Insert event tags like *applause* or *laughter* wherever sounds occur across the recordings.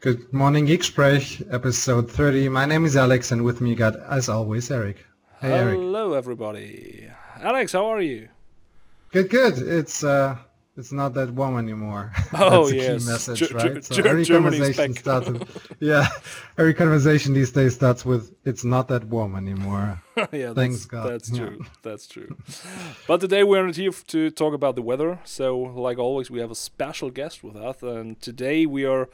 Good morning, Geeksprech, episode 30. My name is Alex, and with me you got, as always, Eric. Hey, Eric. Hello, everybody. Alex, how are you? Good, good. It's uh, it's not that warm anymore. *laughs* Oh yes, key message, Ge- right? Ge- every conversation starts with, *laughs* yeah, every conversation these days starts with "It's not that warm anymore." *laughs* yeah, Thanks that's, God. That's Yeah. true. That's true. but today we're not here to talk about the weather. So, like always, we have a special guest with us, and today we are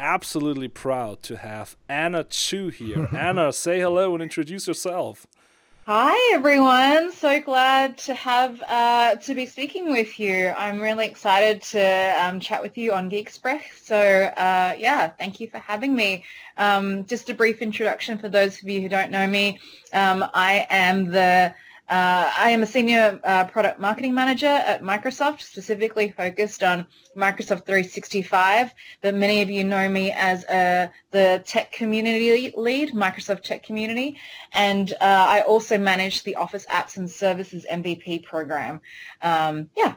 absolutely proud to have Anna Chu here. *laughs* Anna, say hello and introduce yourself. Hi everyone, so glad to have uh, to be speaking with you. I'm really excited to um, chat with you on Geeksprech. So uh, yeah, thank you for having me. Um, just a brief introduction for those of you who don't know me. Um, I am the uh, I am a senior uh, product marketing manager at Microsoft, specifically focused on Microsoft 365. But many of you know me as uh, the tech community lead, Microsoft Tech Community, and uh, I also manage the Office Apps and Services MVP program. Um, yeah.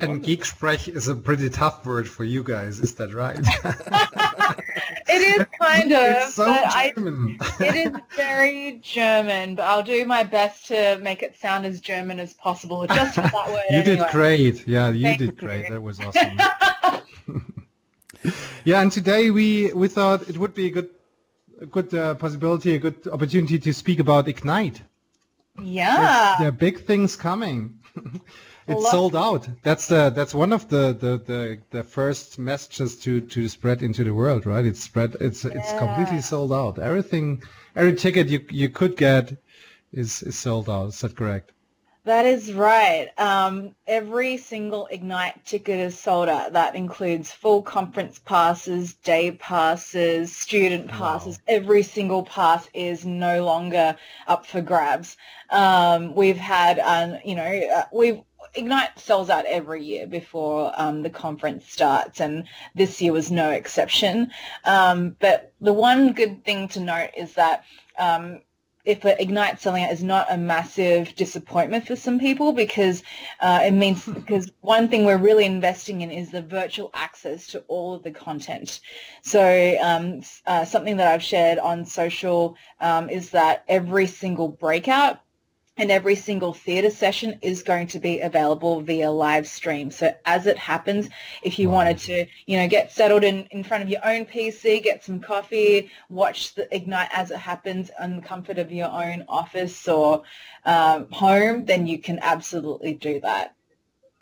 And geek Geeksprech is a pretty tough word for you guys, is that right? *laughs* It is kind *laughs* of, it's so but I, German. *laughs* it is very German, but I'll do my best to make it sound as German as possible. Just for that word. you did great. Yeah, you Thank did you. great. That was awesome. yeah, and today we we thought it would be a good a good uh, possibility, a good opportunity to speak about Ignite. Yeah. There are big things coming. It's sold out. That's the that's one of the, the, the, the first messages to, to spread into the world, right? It's spread. It's it's completely sold out. Everything, every ticket you you could get is is sold out. Is that correct? That is right. Um, every single Ignite ticket is sold out. That includes full conference passes, day passes, student passes. Every single pass is no longer up for grabs. Um, we've had, um, you know, uh, we've Ignite sells out every year before um, the conference starts, and this year was no exception. Um, but the one good thing to note is that um, if Ignite selling out is not a massive disappointment for some people because uh, it means *laughs* because one thing we're really investing in is the virtual access to all of the content. So um, uh, something that I've shared on social um, is that every single breakout and every single theatre session is going to be available via live stream. So as it happens, if you Wow. wanted to, you know, get settled in, in front of your own PC, get some coffee, watch the Ignite as it happens in the comfort of your own office or um, home, then you can absolutely do that.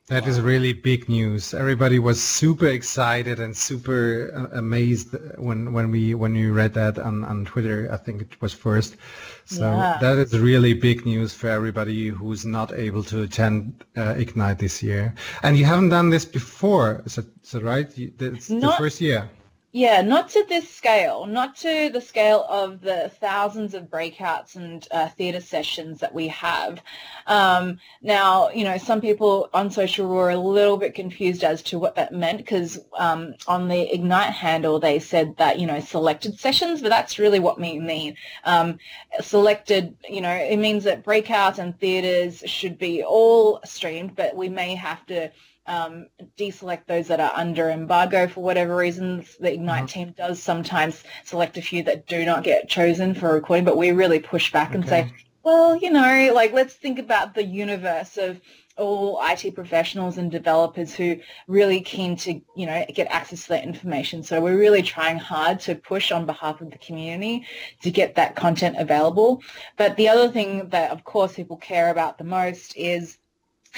That is really big news. Everybody was super excited and super uh, amazed when when we when we read that on, on Twitter. I think it was first. So Yeah. that is really big news for everybody who's not able to attend uh, Ignite this year. And you haven't done this before, is that, is that right? You, it's the first year. Yeah, not to this scale, not to the scale of the thousands of breakouts and uh, theatre sessions that we have. Um, now, you know, some people on social were a little bit confused as to what that meant because um, on the Ignite handle they said that, you know, selected sessions, but that's really what we mean. Um, selected, you know, it means that breakouts and theatres should be all streamed, but we may have to um, deselect those that are under embargo for whatever reasons. The Ignite Mhm. team does sometimes select a few that do not get chosen for recording, but we really push back and say, well, you know, like let's think about the universe of all IT professionals and developers who really keen to, you know, get access to that information. So we're really trying hard to push on behalf of the community to get that content available. But the other thing that, of course, people care about the most is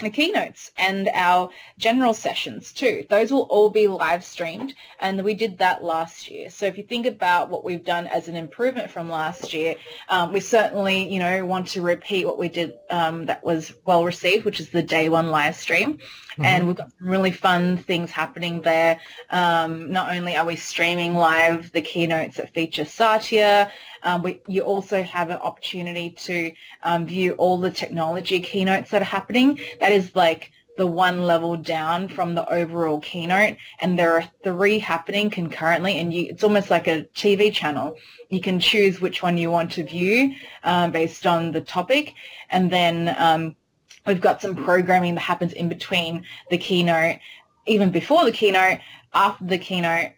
the keynotes and our general sessions too. Those will all be live streamed and we did that last year. So if you think about what we've done as an improvement from last year, um, we certainly, you know, want to repeat what we did um, that was well received, which is the day one live stream. And we've got some really fun things happening there. Um, not only are we streaming live the keynotes that feature Satya, um, we, you also have an opportunity to um, view all the technology keynotes that are happening. That is like the one level down from the overall keynote and there are three happening concurrently and you, it's almost like a TV channel. You can choose which one you want to view um, based on the topic and then um, we've got some programming that happens in between the keynote, even before the keynote, after the keynote,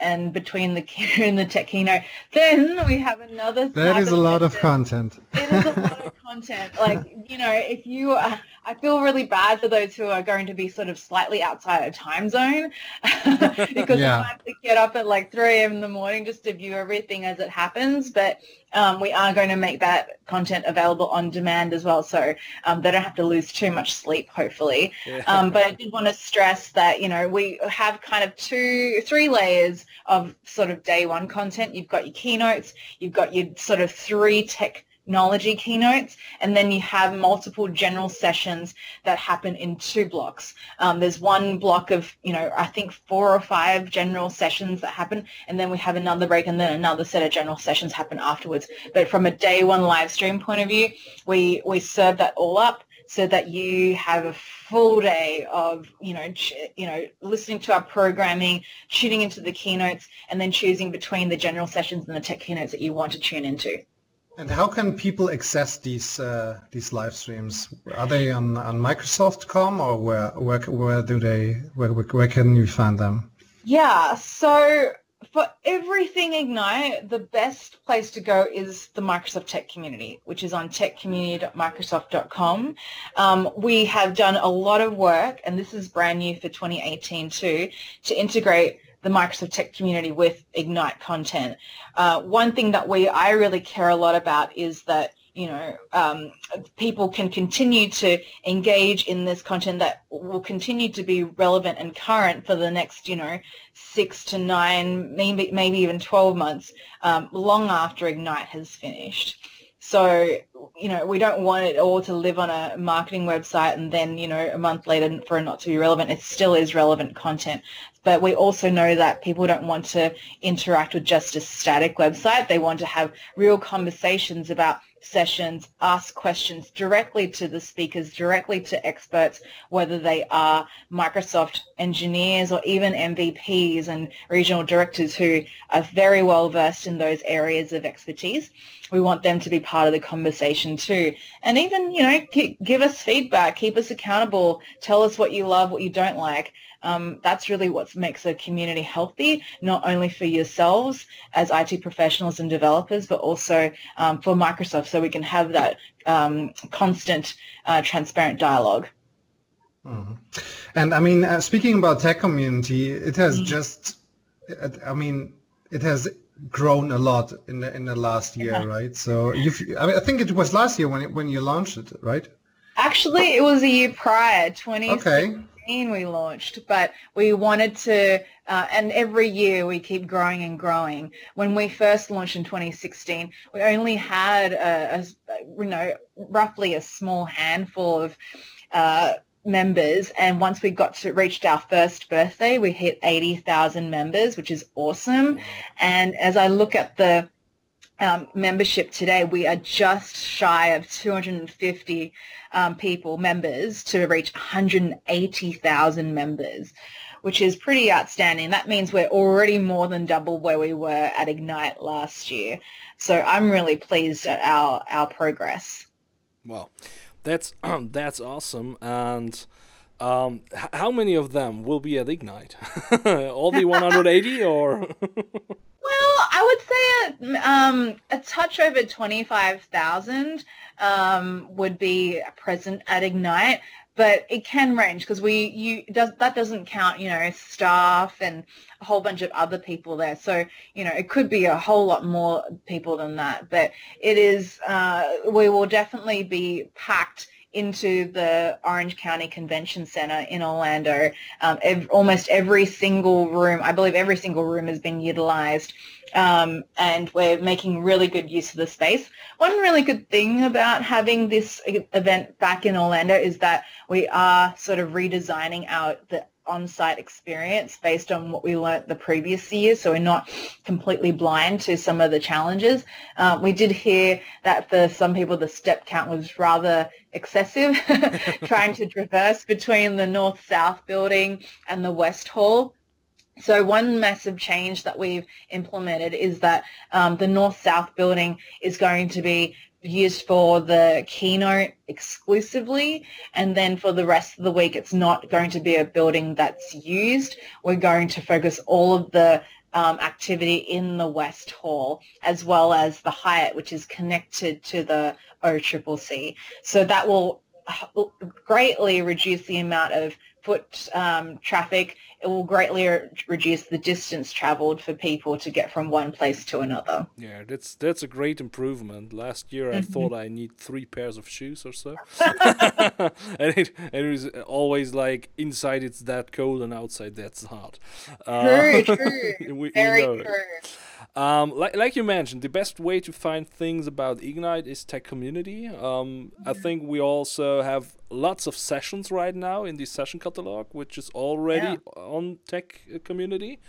and between the keynote *laughs* and the tech keynote. Then we have another. That is a lot of content. It is a lot of content. Like you know, if you, uh, I feel really bad for those who are going to be sort of slightly outside of time zone *laughs* because yeah. we have to get up at like 3 a.m. in the morning just to view everything as it happens. But um, we are going to make that content available on demand as well, so um, they don't have to lose too much sleep, hopefully. Yeah. Um, but I did want to stress that you know we have kind of two, three layers of sort of day one content. You've got your keynotes, you've got your sort of three tech technology keynotes, and then you have multiple general sessions that happen in two blocks. Um, there's one block of, you know, I think four or five general sessions that happen, and then we have another break, and then another set of general sessions happen afterwards. But from a day one live stream point of view, we, we serve that all up so that you have a full day of you know ch- you know listening to our programming tuning into the keynotes and then choosing between the general sessions and the tech keynotes that you want to tune into and how can people access these uh, these live streams? Are they on, on Microsoft.com or where where where do they where where can you find them? Yeah, so for everything Ignite, the best place to go is the Microsoft Tech Community, which is on techcommunity.microsoft.com. Um, we have done a lot of work, and this is brand new for 2018 too, to integrate the Microsoft Tech community with Ignite content. Uh, one thing that we I really care a lot about is that you know um, people can continue to engage in this content that will continue to be relevant and current for the next you know six to nine maybe maybe even 12 months um, long after Ignite has finished. So, you know, we don't want it all to live on a marketing website and then, you know, a month later for it not to be relevant. It still is relevant content. But we also know that people don't want to interact with just a static website. They want to have real conversations about sessions, ask questions directly to the speakers, directly to experts, whether they are Microsoft engineers or even MVPs and regional directors who are very well versed in those areas of expertise. We want them to be part of the conversation too. And even, you know, give us feedback, keep us accountable, tell us what you love, what you don't like. Um, that's really what makes a community healthy, not only for yourselves as IT professionals and developers, but also um, for Microsoft so we can have that um, constant, uh, transparent dialogue. Mm-hmm. And I mean, uh, speaking about tech community, it has mm-hmm. just, I mean, it has grown a lot in the in the last year, yeah. right? So you've, I, mean, I think it was last year when it, when you launched it, right? Actually, it was a year prior, 2016. Okay we launched, but we wanted to, uh, and every year we keep growing and growing. When we first launched in 2016, we only had a, a you know, roughly a small handful of uh, members and once we got to reached our first birthday we hit 80,000 members which is awesome and as I look at the um, membership today, we are just shy of 250 um, people, members, to reach 180,000 members, which is pretty outstanding. That means we're already more than double where we were at Ignite last year. So I'm really pleased at our, our progress. Well, that's *clears throat* that's awesome. And um, how many of them will be at Ignite? *laughs* All the 180 or? *laughs* Well, I would say a, um, a touch over 25,000 um, would be present at Ignite, but it can range because we you does that doesn't count you know staff and a whole bunch of other people there. So you know it could be a whole lot more people than that, but it is uh, we will definitely be packed into the Orange County Convention Center in Orlando. Um, ev- almost every single room, I believe every single room has been utilized um, and we're making really good use of the space. One really good thing about having this event back in Orlando is that we are sort of redesigning our the on-site experience based on what we learnt the previous year, so we're not completely blind to some of the challenges. Uh, we did hear that for some people the step count was rather excessive, *laughs* trying to traverse between the north-south building and the west hall. So one massive change that we've implemented is that um, the north-south building is going to be used for the keynote exclusively and then for the rest of the week it's not going to be a building that's used we're going to focus all of the um, activity in the West Hall, as well as the Hyatt, which is connected to the OCCC. So that will greatly reduce the amount of foot um, traffic. It will greatly re- reduce the distance traveled for people to get from one place to another. Yeah, that's that's a great improvement. Last year I mm-hmm. thought I need three pairs of shoes or so, *laughs* *laughs* and it, it was always like inside it's that cold and outside that's hot. Uh, true, *laughs* true. we, Very we true. Um, like, like you mentioned, the best way to find things about Ignite is tech community. Um, I think we also have lots of sessions right now in the session catalog, which is already yeah. on tech community.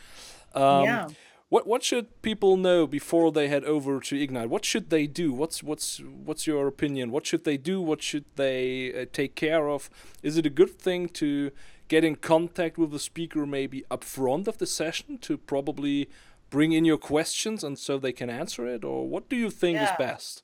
Um, yeah. What what should people know before they head over to Ignite? What should they do? What's what's what's your opinion? What should they do? What should they uh, take care of? Is it a good thing to get in contact with the speaker maybe up front of the session to probably bring in your questions and so they can answer it or what do you think yeah. is best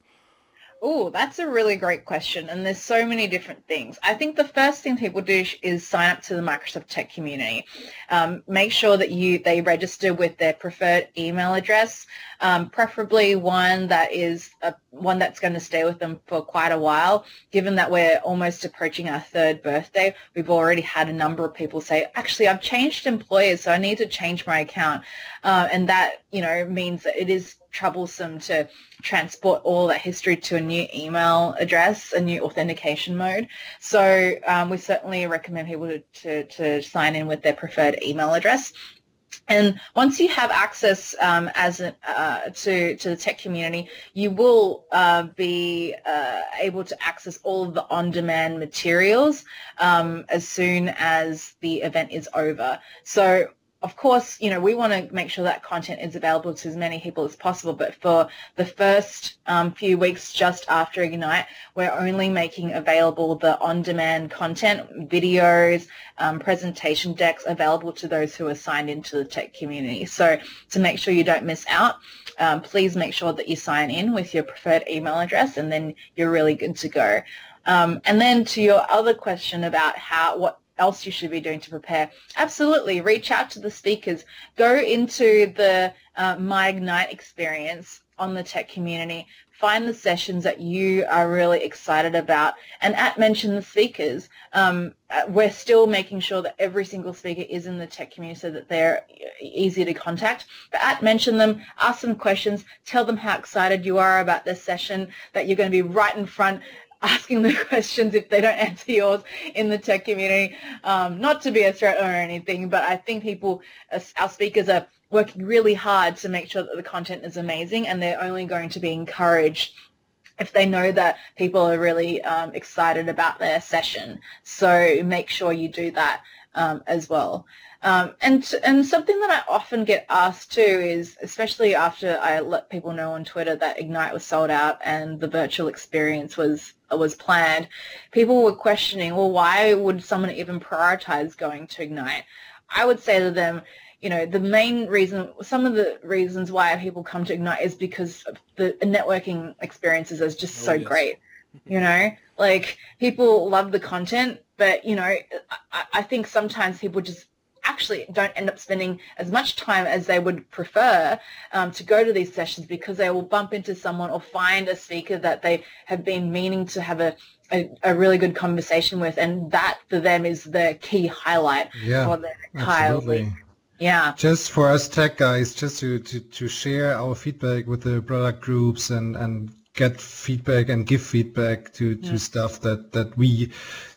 Oh, that's a really great question. And there's so many different things. I think the first thing people do is sign up to the Microsoft Tech community. Um, make sure that you they register with their preferred email address, um, preferably one that is a, one that's going to stay with them for quite a while. Given that we're almost approaching our third birthday, we've already had a number of people say, actually, I've changed employers, so I need to change my account. Uh, and that, you know, means that it is troublesome to transport all that history to a new email address, a new authentication mode. So um, we certainly recommend people to, to, sign in with their preferred email address. And once you have access um, as a, uh, to to the tech community, you will uh, be uh, able to access all of the on-demand materials um, as soon as the event is over. So of course, you know, we want to make sure that content is available to as many people as possible. But for the first um, few weeks just after Ignite, we're only making available the on-demand content, videos, um, presentation decks available to those who are signed into the tech community. So to make sure you don't miss out, um, please make sure that you sign in with your preferred email address and then you're really good to go. Um, and then to your other question about how what else you should be doing to prepare. Absolutely, reach out to the speakers. Go into the uh, My Ignite experience on the tech community. Find the sessions that you are really excited about. And at Mention the Speakers, um, uh, we're still making sure that every single speaker is in the tech community so that they're easy to contact. But at Mention them, ask them questions, tell them how excited you are about this session, that you're going to be right in front asking the *laughs* questions if they don't answer yours in the tech community. Um, not to be a threat or anything, but I think people, our speakers are working really hard to make sure that the content is amazing and they're only going to be encouraged if they know that people are really um, excited about their session. So make sure you do that um, as well. Um, and and something that I often get asked too is, especially after I let people know on Twitter that Ignite was sold out and the virtual experience was was planned, people were questioning, well, why would someone even prioritize going to Ignite? I would say to them, you know, the main reason, some of the reasons why people come to Ignite is because the networking experiences is just oh, so yes. great. You know, like people love the content, but you know, I, I think sometimes people just actually don't end up spending as much time as they would prefer um, to go to these sessions because they will bump into someone or find a speaker that they have been meaning to have a, a, a really good conversation with and that for them is the key highlight yeah, for their absolutely. Yeah. Just for us tech guys, just to, to, to share our feedback with the product groups and, and get feedback and give feedback to, to yeah. stuff that, that we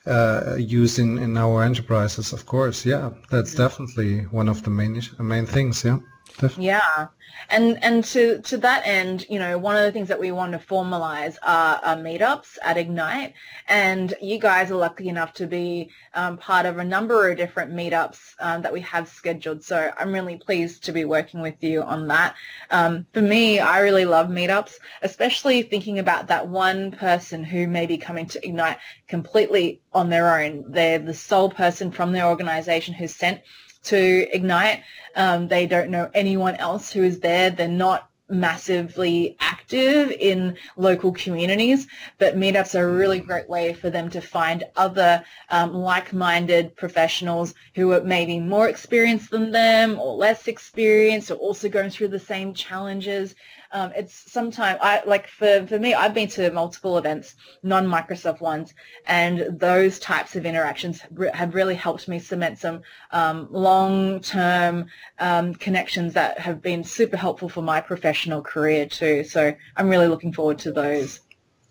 uh, use in, in our enterprises, of course. Yeah, that's definitely one of the main main things. Yeah. Definitely. Yeah, and and to to that end, you know, one of the things that we want to formalize are, are meetups at Ignite, and you guys are lucky enough to be um, part of a number of different meetups um, that we have scheduled. So I'm really pleased to be working with you on that. Um, for me, I really love meetups, especially thinking about that one person who may be coming to Ignite completely on their own. They're the sole person from their organization who's sent to Ignite. Um, they don't know anyone else who is there. They're not massively active in local communities, but meetups are a really great way for them to find other um, like-minded professionals who are maybe more experienced than them or less experienced or also going through the same challenges um, it's sometimes I like for, for me, I've been to multiple events, non-Microsoft ones, and those types of interactions have really helped me cement some um, long-term um, connections that have been super helpful for my professional career too. So I'm really looking forward to those.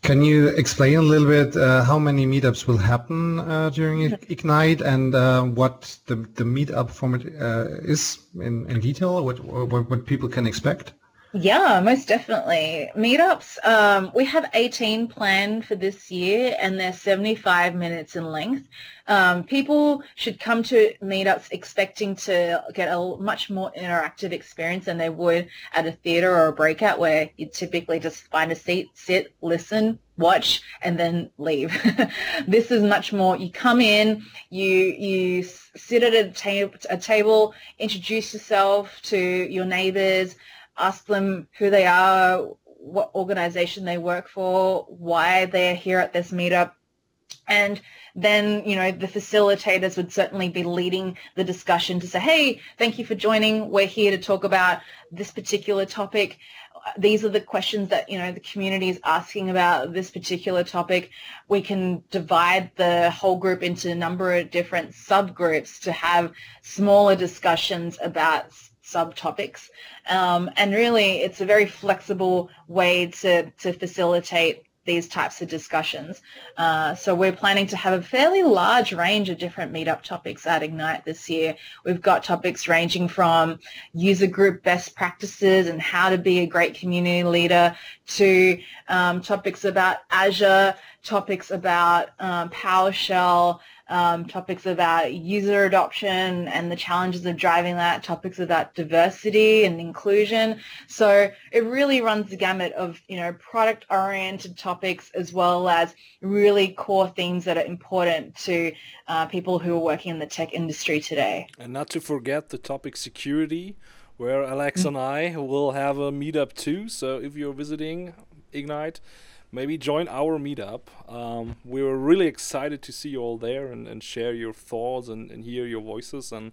Can you explain a little bit uh, how many meetups will happen uh, during Ignite and uh, what the, the meetup format uh, is in, in detail, what, what, what people can expect? Yeah, most definitely. Meetups, um, we have 18 planned for this year and they're 75 minutes in length. Um, people should come to meetups expecting to get a much more interactive experience than they would at a theater or a breakout where you typically just find a seat, sit, listen, watch, and then leave. *laughs* this is much more, you come in, you, you sit at a, ta- a table, introduce yourself to your neighbors, ask them who they are, what organization they work for, why they're here at this meetup. And then, you know, the facilitators would certainly be leading the discussion to say, hey, thank you for joining. We're here to talk about this particular topic. These are the questions that, you know, the community is asking about this particular topic. We can divide the whole group into a number of different subgroups to have smaller discussions about subtopics. Um, and really, it's a very flexible way to, to facilitate these types of discussions. Uh, so we're planning to have a fairly large range of different meetup topics at Ignite this year. We've got topics ranging from user group best practices and how to be a great community leader to um, topics about Azure, topics about um, PowerShell, um, topics about user adoption and the challenges of driving that, topics about diversity and inclusion. So it really runs the gamut of, you know, product-oriented topics as well as really core themes that are important to uh, people who are working in the tech industry today. And not to forget the topic security, where Alex mm-hmm. and I will have a meetup too. So if you're visiting Ignite, maybe join our meetup. Um, we were really excited to see you all there and, and share your thoughts and, and hear your voices. And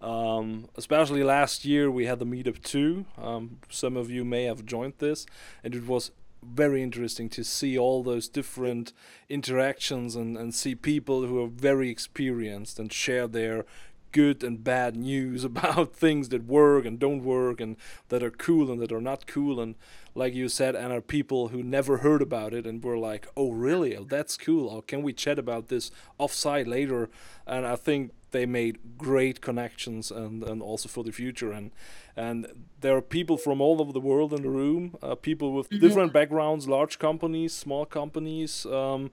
um, especially last year, we had the meetup too. Um, some of you may have joined this, and it was very interesting to see all those different interactions and, and see people who are very experienced and share their good and bad news *laughs* about things that work and don't work and that are cool and that are not cool and like you said, and are people who never heard about it and were like, "Oh, really? Oh, that's cool. Oh, can we chat about this offsite later?" And I think they made great connections and, and also for the future and and there are people from all over the world in the room uh, people with mm-hmm. different backgrounds large companies small companies um,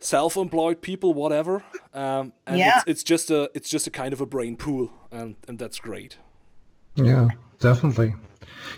self-employed people whatever um, and yeah. it's, it's just a it's just a kind of a brain pool and and that's great yeah definitely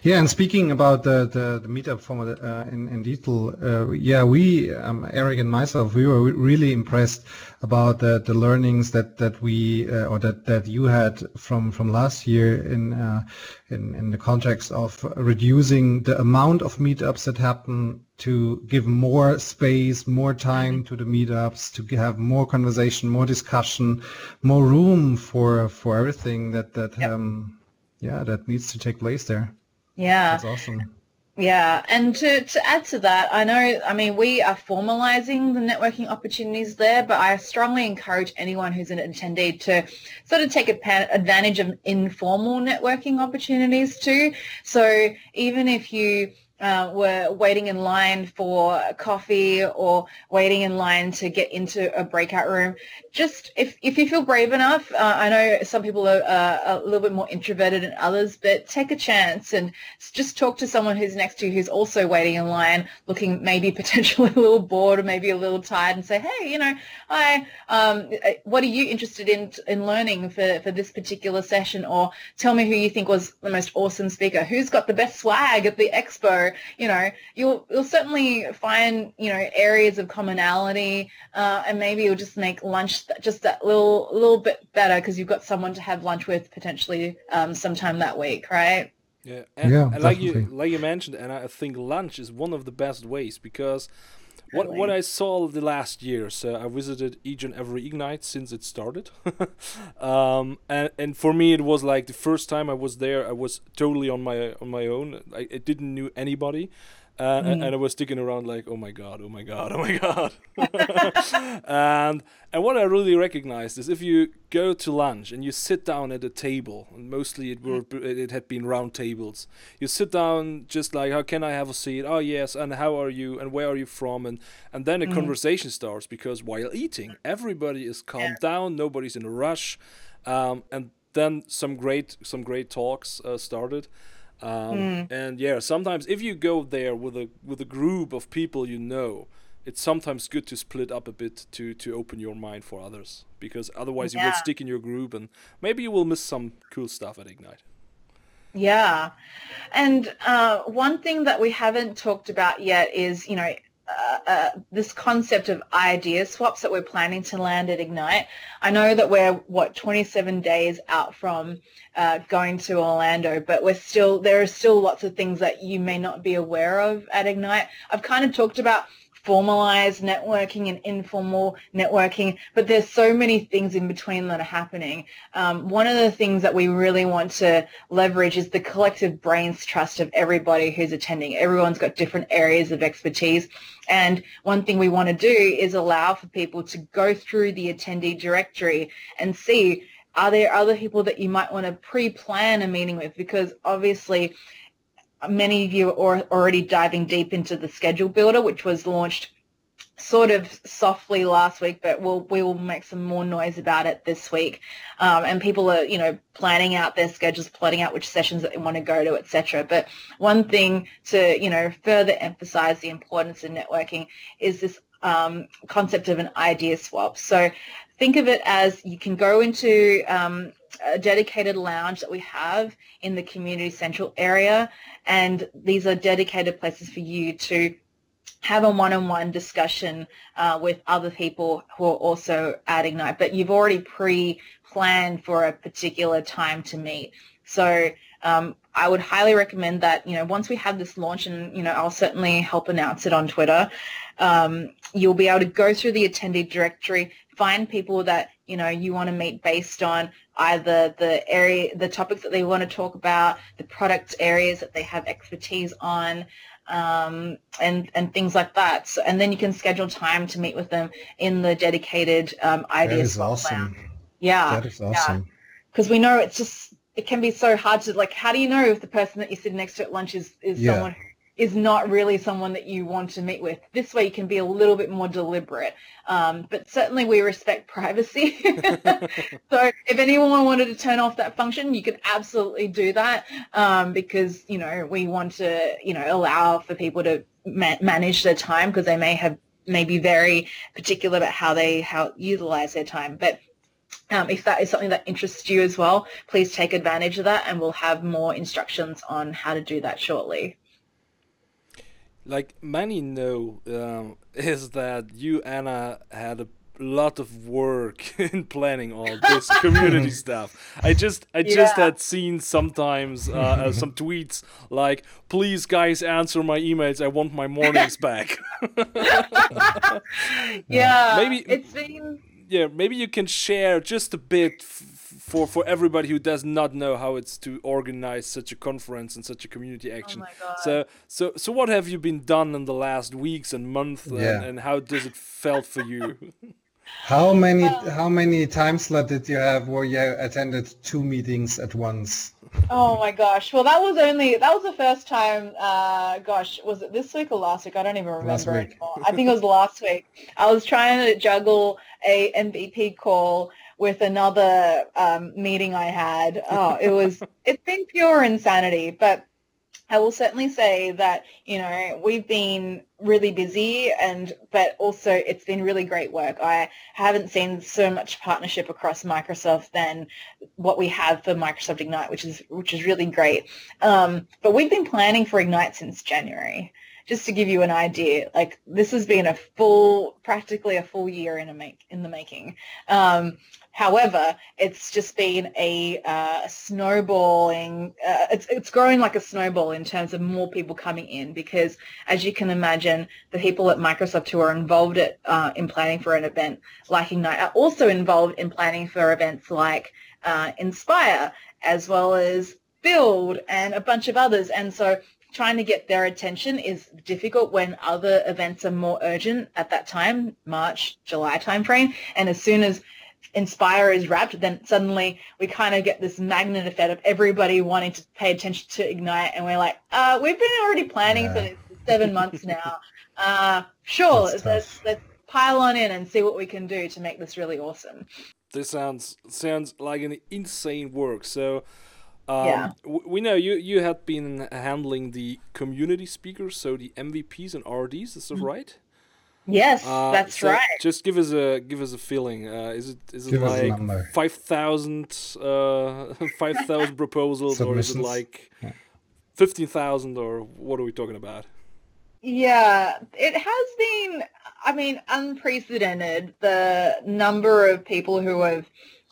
yeah, and speaking about the the, the meetup format uh, in in detail, uh, yeah, we um, Eric and myself, we were really impressed about the the learnings that that we uh, or that that you had from from last year in uh, in in the context of reducing the amount of meetups that happen to give more space, more time to the meetups, to have more conversation, more discussion, more room for for everything that that yep. um, yeah that needs to take place there. Yeah. That's awesome. Yeah, and to, to add to that, I know, I mean, we are formalizing the networking opportunities there, but I strongly encourage anyone who's an attendee to sort of take advantage of informal networking opportunities too. So even if you uh, were waiting in line for coffee or waiting in line to get into a breakout room. Just if, if you feel brave enough, uh, I know some people are uh, a little bit more introverted than others, but take a chance and just talk to someone who's next to you who's also waiting in line, looking maybe *laughs* potentially a little bored or maybe a little tired and say, hey, you know, hi, um, what are you interested in in learning for, for this particular session? Or tell me who you think was the most awesome speaker. Who's got the best swag at the expo? you know, you'll you'll certainly find you know areas of commonality, uh, and maybe you'll just make lunch just that little little bit better because you've got someone to have lunch with potentially um, sometime that week, right? Yeah, and, Yeah, and like you like you mentioned, and I think lunch is one of the best ways because what what I saw the last year. So I visited each and every Ignite since it started, *laughs* um, and and for me it was like the first time I was there. I was totally on my on my own. I, I didn't knew anybody. And, and I was sticking around like, oh my god, oh my god, oh my god, *laughs* and and what I really recognized is if you go to lunch and you sit down at a table, and mostly it were it had been round tables. You sit down just like, how can I have a seat? Oh yes, and how are you? And where are you from? And and then a conversation starts because while eating, everybody is calmed down, nobody's in a rush, um, and then some great some great talks uh, started. Um, And yeah, sometimes if you go there with a with a group of people you know, it's sometimes good to split up a bit to to open your mind for others because otherwise you will stick in your group and maybe you will miss some cool stuff at Ignite. Yeah. And uh, one thing that we haven't talked about yet is, you know, uh, uh, this concept of idea swaps that we're planning to land at Ignite. I know that we're, what, 27 days out from uh, going to Orlando, but we're still, there are still lots of things that you may not be aware of at Ignite. I've kind of talked about formalized networking and informal networking, but there's so many things in between that are happening. Um, one of the things that we really want to leverage is the collective brains trust of everybody who's attending. Everyone's got different areas of expertise. And one thing we want to do is allow for people to go through the attendee directory and see are there other people that you might want to pre-plan a meeting with? Because obviously many of you are already diving deep into the schedule builder, which was launched sort of softly last week, but we'll, we will make some more noise about it this week. Um, and people are, you know, planning out their schedules, plotting out which sessions that they want to go to, etc. But one thing to, you know, further emphasize the importance of networking is this um, concept of an idea swap. So think of it as you can go into um, a dedicated lounge that we have in the community central area and these are dedicated places for you to have a one-on-one discussion uh, with other people who are also at Ignite, but you've already pre-planned for a particular time to meet. So um, I would highly recommend that, you know, once we have this launch and, you know, I'll certainly help announce it on Twitter, um, you'll be able to go through the attendee directory, find people that, you know, you want to meet based on either the area, the topics that they want to talk about, the product areas that they have expertise on, um, and and things like that. So, and then you can schedule time to meet with them in the dedicated um, That idea is swap awesome. Yeah, That is awesome. because we know it's just it can be so hard to like. How do you know if the person that you're sitting next to at lunch is is Yeah. someone who is not really someone that you want to meet with? This way, you can be a little bit more deliberate. Um, but certainly, we respect privacy. *laughs* so if anyone wanted to turn off that function, you could absolutely do that um, because you know we want to you know allow for people to ma- manage their time because they may have may be very particular about how they how utilize their time. But um, if that is something that interests you as well, please take advantage of that, and we'll have more instructions on how to do that shortly. Like many know, um, *laughs* is that you Anna had a lot of work *laughs* in planning all this *laughs* community stuff. I just I just had seen sometimes uh, uh, some tweets like, "Please, guys, answer my emails. I want my mornings back." Yeah, Maybe- it's been yeah, maybe you can share just a bit f- for for everybody who does not know how it's to organize such a conference and such a community action. Oh my God. So so so what have you been done in the last weeks and months, and, Yeah. and how does it felt for you? *laughs* How many how many time slot did you have where you attended two meetings at once? Oh my gosh. Well, that was only that was the first time. Uh, gosh, was it this week or last week? I don't even remember anymore. I think it was last week. I was trying to juggle a MVP call with another um, meeting I had. Oh, it was. *laughs* it's been pure insanity, but. I will certainly say that you know we've been really busy and but also it's been really great work. I haven't seen so much partnership across Microsoft than what we have for Microsoft Ignite, which is which is really great. Um, but we've been planning for Ignite since January, just to give you an idea, like this has been a full, practically a full year in a make in the making. Um, however, it's just been a uh, snowballing. Uh, it's it's growing like a snowball in terms of more people coming in because, as you can imagine, the people at Microsoft who are involved at, uh, in planning for an event like Ignite are also involved in planning for events like uh, Inspire, as well as Build and a bunch of others. And so trying to get their attention is difficult when other events are more urgent at that time, March, July timeframe. And as soon as Inspire is wrapped, then suddenly we kind of get this magnet effect of everybody wanting to pay attention to Ignite. And we're like, uh, we've been already planning yeah. for seven months now. *laughs* Uh, sure, let's, let's pile on in and see what we can do to make this really awesome. This sounds sounds like an insane work. So um, yeah. we know you you had been handling the community speakers, so the MVPs and RDs. Is that mm-hmm. right? Yes, uh, that's so right. Just give us a give us a feeling. Uh, is it is it like five thousand uh, *laughs* five thousand *laughs* proposals, or is it like fifteen thousand, or what are we talking about? Yeah, it has been. I mean, unprecedented. The number of people who have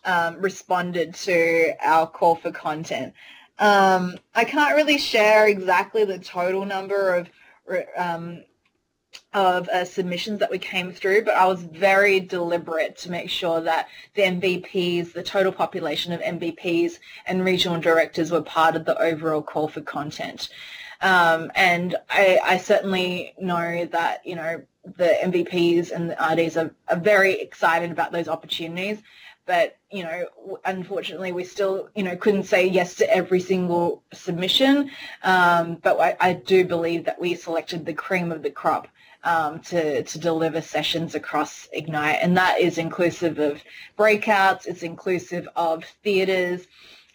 um, responded to our call for content. Um, I can't really share exactly the total number of um, of uh, submissions that we came through, but I was very deliberate to make sure that the MVPs, the total population of MVPs and regional directors were part of the overall call for content. Um, and I, I, certainly know that, you know, the MVPs and the RDs are, are very excited about those opportunities but you know unfortunately we still you know couldn't say yes to every single submission. Um, but I, I, do believe that we selected the cream of the crop um, to, to deliver sessions across Ignite. And that is inclusive of breakouts it's inclusive of theatres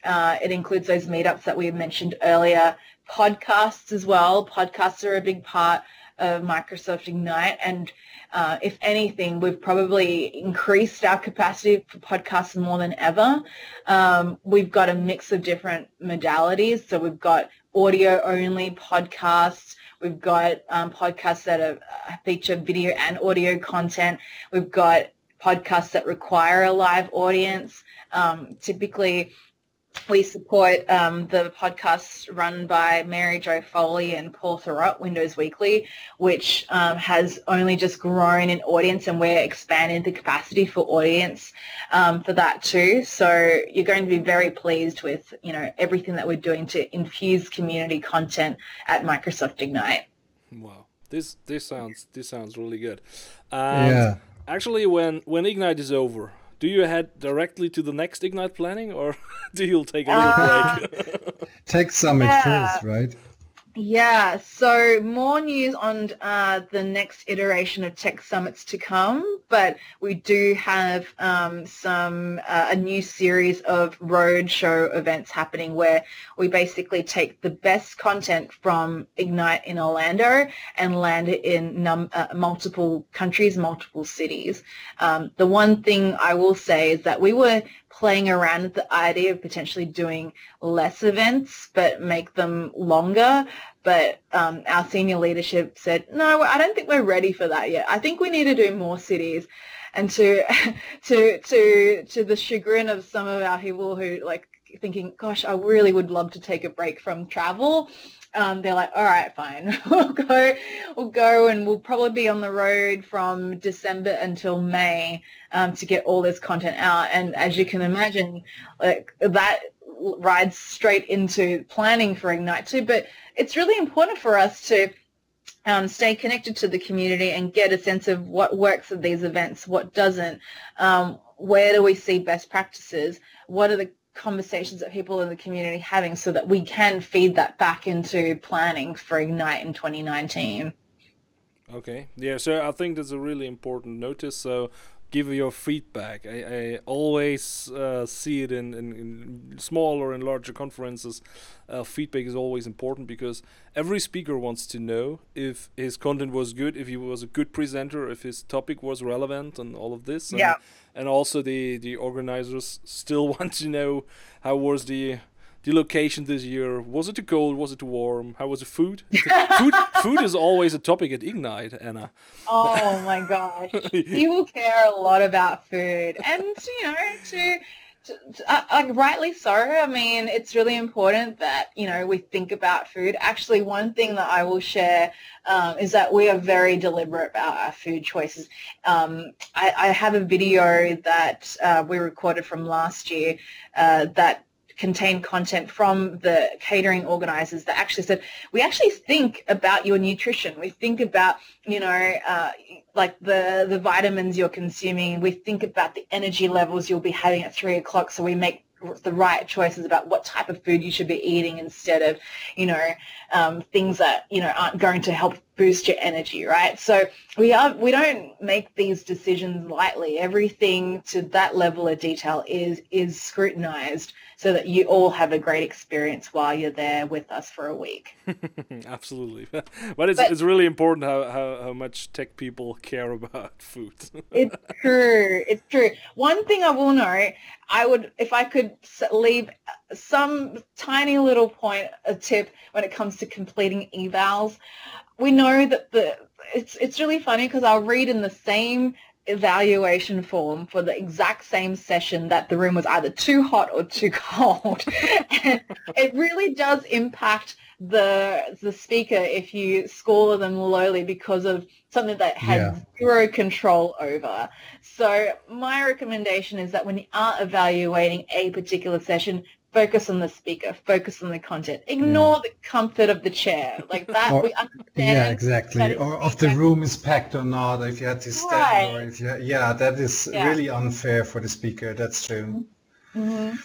uh, it includes those meetups that we mentioned earlier podcasts as well. Podcasts are a big part of Microsoft Ignite and uh, if anything, we've probably increased our capacity for podcasts more than ever. Um, we've got a mix of different modalities. So we've got audio-only podcasts. We've got um, podcasts that are, uh, feature video and audio content. We've got podcasts that require a live audience. Um, typically, we support um, the podcasts run by Mary Jo Foley and Paul Thurrott, Windows Weekly, which um, has only just grown in audience and we're expanding the capacity for audience um, for that too. So you're going to be very pleased with, you know, everything that we're doing to infuse community content at Microsoft Ignite. Wow. This this sounds this sounds really good. And yeah. Actually, when when Ignite is over, do you head directly to the next Ignite planning, or *laughs* do you take a little uh, break? *laughs* take some yeah. first, right? Yeah, so more news on uh, the next iteration of Tech Summits to come, but we do have um, some uh, a new series of roadshow events happening where we basically take the best content from Ignite in Orlando and land it in num- uh, multiple countries, multiple cities. Um, the one thing I will say is that we were playing around with the idea of potentially doing less events but make them longer. But um, our senior leadership said, no, I don't think we're ready for that yet. I think we need to do more cities. And to *laughs* to to to the chagrin of some of our people who like thinking, gosh, I really would love to take a break from travel um, they're like, all right, fine, *laughs* we'll go, we'll go, and we'll probably be on the road from December until May um, to get all this content out. And as you can imagine, like that rides straight into planning for Ignite too. But it's really important for us to um, stay connected to the community and get a sense of what works at these events, what doesn't, um, where do we see best practices, what are the conversations that people in the community having so that we can feed that back into planning for Ignite in 2019. Okay, yeah, so I think that's a really important notice. So give your feedback. I, I always uh, see it in, in, in, smaller and larger conferences. Uh, feedback is always important because every speaker wants to know if his content was good, if he was a good presenter, if his topic was relevant, and all of this. And, yeah. And also the the organizers still *laughs* want to know how was the the location this year? Was it too cold? Was it too warm? How was the food? *laughs* food, food is always a topic at Ignite, Anna. Oh my gosh, *laughs* people care a lot about food, and you know, to uh, uh, rightly so. I mean, it's really important that you know we think about food. Actually, one thing that I will share um, is that we are very deliberate about our food choices. Um, I, I, have a video that uh, we recorded from last year uh, that contained content from the catering organizers that actually said, we actually think about your nutrition. We think about, you know, uh, like the, the vitamins you're consuming. We think about the energy levels you'll be having at three o'clock. So we make the right choices about what type of food you should be eating instead of, you know, um, things that, you know, aren't going to help boost your energy, right? So we are, we don't make these decisions lightly. Everything to that level of detail is, is scrutinized so that you all have a great experience while you're there with us for a week. *laughs* Absolutely. *laughs* But it's, but it's really important how, how, how much tech people *laughs* care about food. it's true. It's true. One thing I will know, I would, if I could leave uh, some tiny little point, a tip when it comes to completing evals, we know that the it's it's really funny because I'll read in the same evaluation form for the exact same session that the room was either too hot or too *laughs* cold. and it really does impact the the speaker if you score them lowly because of something that has yeah. zero control over. So my recommendation is that when you are evaluating a particular session, focus on the speaker, focus on the content. Ignore yeah. the comfort of the chair. Like that, or, we understand. Yeah, exactly. Or if the room is packed or not, if you had to stand right. or if you, yeah, that is yeah. really unfair for the speaker. That's true. Mm-hmm.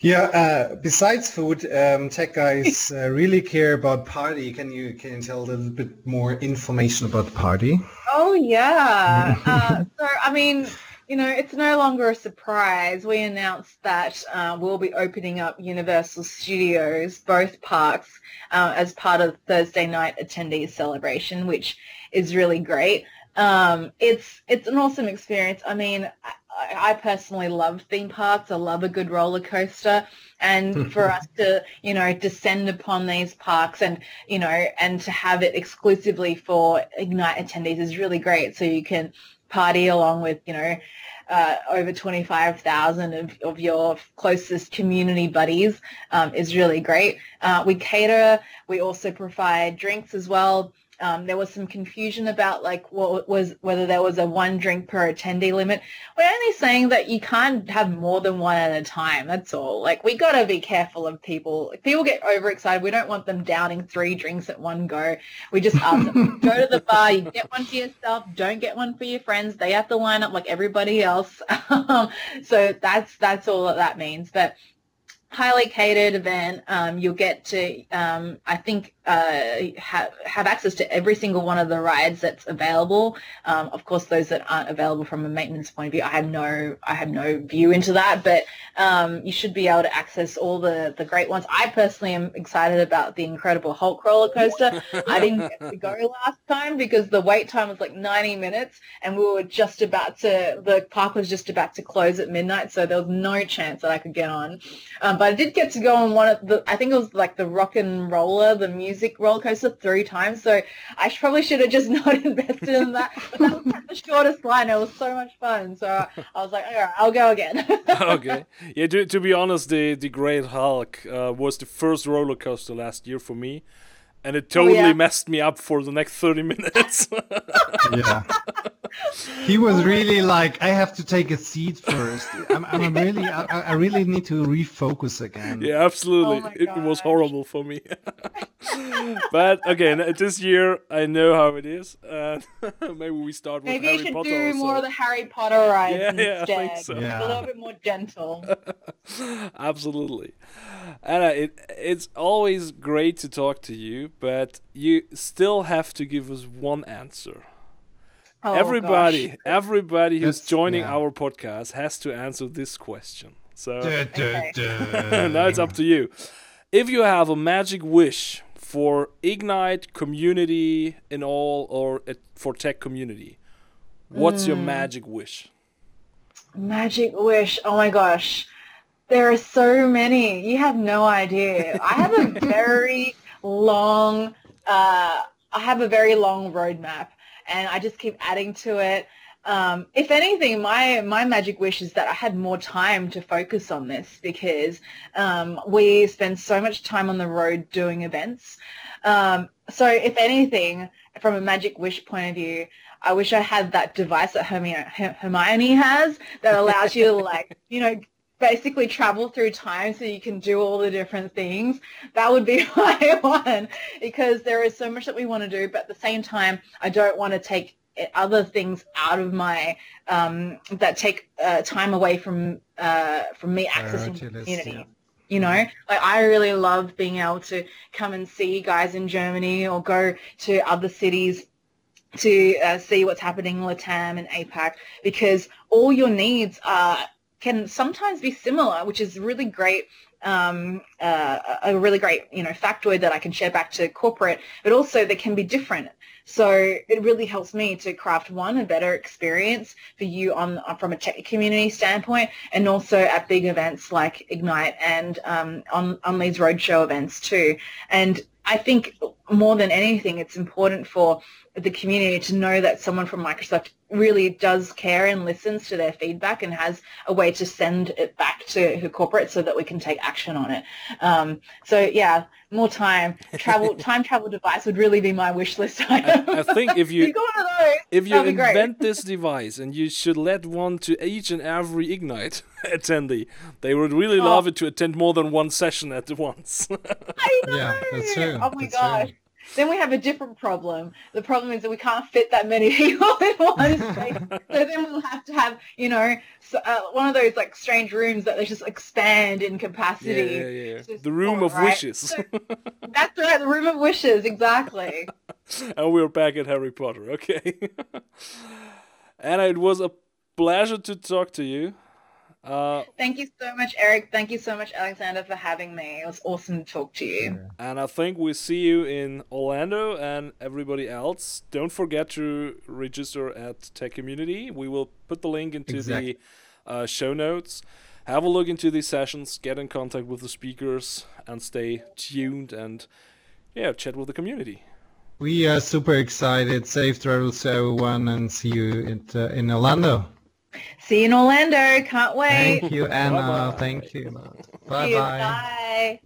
Yeah. Uh, besides food, um, tech guys *laughs* uh, really care about party. Can you can you tell a little bit more information about the party? Oh yeah. uh, so I mean you know, it's no longer a surprise. We announced that uh, we'll be opening up Universal Studios, both parks, uh, as part of Thursday night attendees celebration, which is really great. Um, it's it's an awesome experience. I mean, I, I, personally love theme parks. I love a good roller coaster, and *laughs* for us to you know descend upon these parks and you know and to have it exclusively for Ignite attendees is really great. So you can party along with, you know, uh, over 25,000 of, of your closest community buddies um, is really great. Uh, we cater. We also provide drinks as well um, there was some confusion about like what was whether there was a one drink per attendee limit. We're only saying that you can't have more than one at a time. That's all. Like we got to be careful of people. If people get overexcited, we don't want them downing three drinks at one go. We just ask them *laughs* go to the bar. You get one for yourself. Don't get one for your friends. They have to line up like everybody else. *laughs* so that's that's all that that means. But highly catered event. Um, you'll get to, um, I think, uh, have, have access to every single one of the rides that's available. Um, of course, those that aren't available from a maintenance point of view, I have no, I have no view into that, but um, you should be able to access all the, the great ones. I personally am excited about the Incredible Hulk roller coaster. *laughs* I didn't get to go last time because the wait time was like 90 minutes and we were just about to, the park was just about to close at midnight, so there was no chance that I could get on. Um, but I did get to go on one of the, I think it was like the Rock and Roller, the music roller coaster three times. So I probably should have just *laughs* not invested in that. But that was the shortest line. It was so much fun. So I was like, all right, I'll go again. *laughs* okay. Yeah. To, to be honest, the the Great Hulk uh, was the first roller coaster last year for me and it oh, totally oh, yeah. messed me up for the next 30 minutes. *laughs* yeah. He was really like, I have to take a seat first. I'm, I'm really, I, I, really need to refocus again. Yeah, absolutely. Oh it was horrible for me. *laughs* *laughs* but again, this year I know how it is. Uh, *laughs* maybe we start with maybe Harry you should Potter. do more of the Harry Potter rides yeah, instead. Yeah, I think so. Yeah. A little bit more gentle. *laughs* absolutely. Anna, it, it's always great to talk to you, but you still have to give us one answer. Oh, everybody, gosh. everybody who's That's, joining yeah. our podcast has to answer this question. So okay. now it's up to you. If you have a magic wish for Ignite community in all, or for tech community, what's mm. your hmm. magic wish? Magic wish. Oh my gosh. There are so many. You have no idea. I have a *laughs* very long, uh, I have a very long roadmap, and I just keep adding to it. Um, if anything, my my magic wish is that I had more time to focus on this because um, we spend so much time on the road doing events. Um, so if anything, from a magic wish point of view, I wish I had that device that Hermione has that allows you to like, *laughs* you know, basically travel through time so you can do all the different things. That would be *laughs* my one because there is so much that we want to do, but at the same time, I don't want to take other things out of my um, that take uh, time away from uh, from me accessing the community. Yeah. You know, like I really love being able to come and see guys in Germany or go to other cities to uh, see what's happening in Latam and APAC because all your needs are can sometimes be similar, which is really great um, uh, a really great, you know, factoid that I can share back to corporate, but also they can be different. So it really helps me to craft one a better experience for you on from a tech community standpoint, and also at big events like Ignite and um, on on these roadshow events too. And I think more than anything, it's important for the community to know that someone from Microsoft really does care and listens to their feedback and has a way to send it back to her corporate so that we can take action on it. Um, so yeah, more time travel *laughs* time travel device would really be my wish list item. I, I think if *laughs* you, you if you invent this device and you should let one to each and every Ignite *laughs* attendee, they would really oh. love it to attend more than one session at *laughs* once. I know. Yeah, that's true. Oh my that's gosh. True. Then we have a different problem. The problem is that we can't fit that many *laughs* people in one space. so then we'll have to have, you know, so, uh, one of those like strange rooms that they just expand in capacity. Yeah, yeah, yeah. The room of right? wishes. So, that's right, the room of wishes, exactly. *laughs* and we're back at Harry Potter, okay. *laughs* Anna, it was a pleasure to talk to you. Uh, Thank you so much, Eric. Thank you so much, Alexander, for having me. It was awesome to talk to you. And I think we see you in Orlando and everybody else. Don't forget to register at Tech Community. We will put the link into exactly. the uh, show notes. Have a look into these sessions, get in contact with the speakers, and stay tuned and yeah, chat with the community. We are super excited. Safe travels to everyone, and see you uh, in Orlando. See you in Orlando. Can't wait. Thank you, Anna. Thank you. Bye-bye. Bye.